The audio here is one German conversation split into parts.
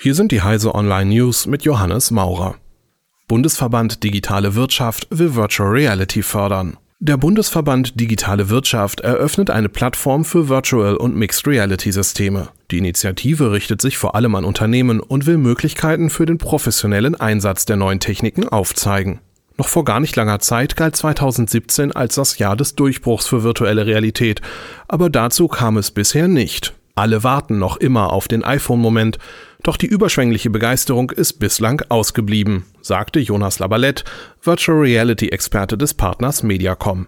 Hier sind die Heise Online News mit Johannes Maurer. Bundesverband Digitale Wirtschaft will Virtual Reality fördern. Der Bundesverband Digitale Wirtschaft eröffnet eine Plattform für Virtual und Mixed Reality Systeme. Die Initiative richtet sich vor allem an Unternehmen und will Möglichkeiten für den professionellen Einsatz der neuen Techniken aufzeigen. Noch vor gar nicht langer Zeit galt 2017 als das Jahr des Durchbruchs für virtuelle Realität, aber dazu kam es bisher nicht. Alle warten noch immer auf den iPhone-Moment, doch die überschwängliche Begeisterung ist bislang ausgeblieben, sagte Jonas Labalette, Virtual Reality-Experte des Partners Mediacom.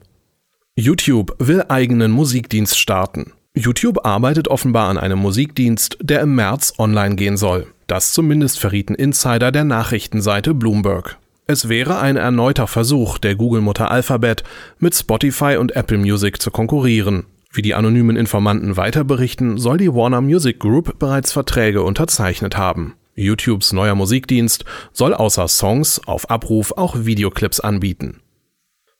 YouTube will eigenen Musikdienst starten. YouTube arbeitet offenbar an einem Musikdienst, der im März online gehen soll. Das zumindest verrieten Insider der Nachrichtenseite Bloomberg. Es wäre ein erneuter Versuch der Google-Mutter Alphabet, mit Spotify und Apple Music zu konkurrieren. Wie die anonymen Informanten weiter berichten, soll die Warner Music Group bereits Verträge unterzeichnet haben. YouTubes neuer Musikdienst soll außer Songs auf Abruf auch Videoclips anbieten.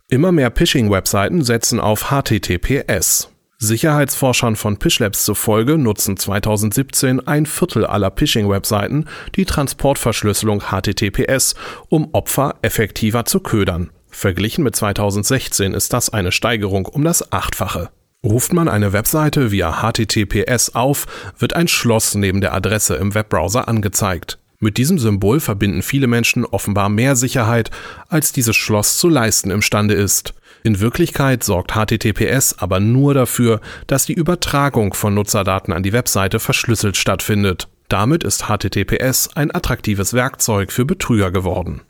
Immer mehr Phishing-Webseiten setzen auf HTTPS. Sicherheitsforschern von Pishlabs zufolge nutzen 2017 ein Viertel aller Phishing-Webseiten die Transportverschlüsselung HTTPS, um Opfer effektiver zu ködern. Verglichen mit 2016 ist das eine Steigerung um das Achtfache. Ruft man eine Webseite via HTTPS auf, wird ein Schloss neben der Adresse im Webbrowser angezeigt. Mit diesem Symbol verbinden viele Menschen offenbar mehr Sicherheit, als dieses Schloss zu leisten imstande ist. In Wirklichkeit sorgt HTTPS aber nur dafür, dass die Übertragung von Nutzerdaten an die Webseite verschlüsselt stattfindet. Damit ist HTTPS ein attraktives Werkzeug für Betrüger geworden.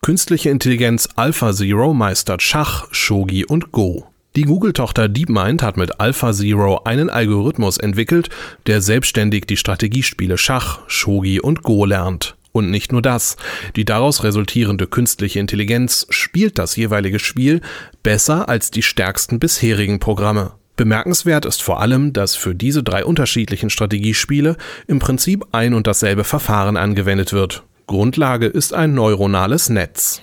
Künstliche Intelligenz AlphaZero meistert Schach, Shogi und Go. Die Google-Tochter DeepMind hat mit AlphaZero einen Algorithmus entwickelt, der selbstständig die Strategiespiele Schach, Shogi und Go lernt. Und nicht nur das, die daraus resultierende künstliche Intelligenz spielt das jeweilige Spiel besser als die stärksten bisherigen Programme. Bemerkenswert ist vor allem, dass für diese drei unterschiedlichen Strategiespiele im Prinzip ein und dasselbe Verfahren angewendet wird. Grundlage ist ein neuronales Netz.